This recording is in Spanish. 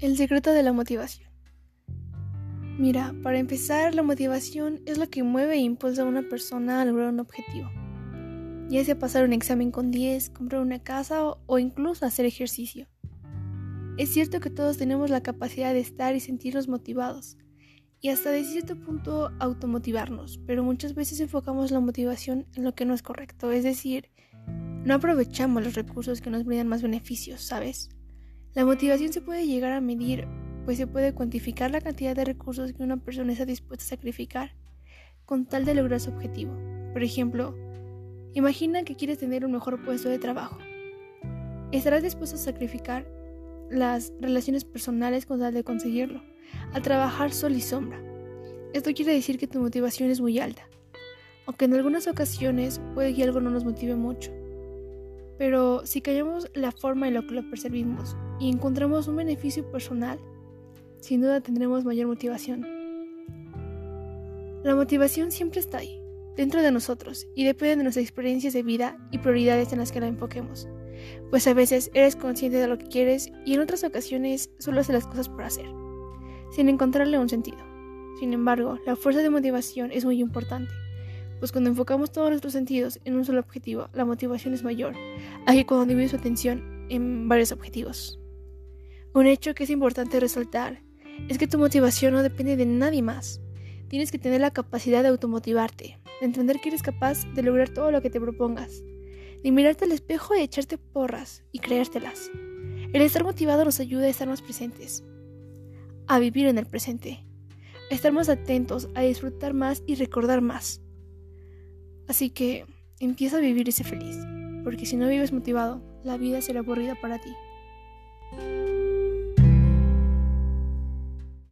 El secreto de la motivación. Mira, para empezar, la motivación es lo que mueve e impulsa a una persona a lograr un objetivo. Ya sea pasar un examen con 10, comprar una casa o, incluso hacer ejercicio. Es cierto que todos tenemos la capacidad de estar y sentirnos motivados, y hasta de cierto punto automotivarnos, pero muchas veces enfocamos la motivación en lo que no es correcto, es decir, no aprovechamos los recursos que nos brindan más beneficios, ¿sabes? La motivación se puede llegar a medir, pues se puede cuantificar la cantidad de recursos que una persona está dispuesta a sacrificar con tal de lograr su objetivo. Por ejemplo, imagina que quieres tener un mejor puesto de trabajo. ¿Estarás dispuesto a sacrificar las relaciones personales con tal de conseguirlo? A trabajar sol y sombra. Esto quiere decir que tu motivación es muy alta, aunque en algunas ocasiones puede que algo no nos motive mucho. Pero si callamos la forma en la que lo percibimos y encontramos un beneficio personal, sin duda tendremos mayor motivación. La motivación siempre está ahí, dentro de nosotros, y depende de nuestras experiencias de vida y prioridades en las que la enfoquemos. Pues a veces eres consciente de lo que quieres y en otras ocasiones solo haces las cosas por hacer, sin encontrarle un sentido. Sin embargo, la fuerza de motivación es muy importante pues cuando enfocamos todos nuestros sentidos en un solo objetivo, la motivación es mayor, a que cuando divides su atención en varios objetivos. Un hecho que es importante resaltar es que tu motivación no depende de nadie más. Tienes que tener la capacidad de automotivarte, de entender que eres capaz de lograr todo lo que te propongas, de mirarte al espejo y echarte porras y creértelas. El estar motivado nos ayuda a estar más presentes, a vivir en el presente, a estar más atentos, a disfrutar más y recordar más. Así que empieza a vivir y sé feliz, porque si no vives motivado, la vida será aburrida para ti.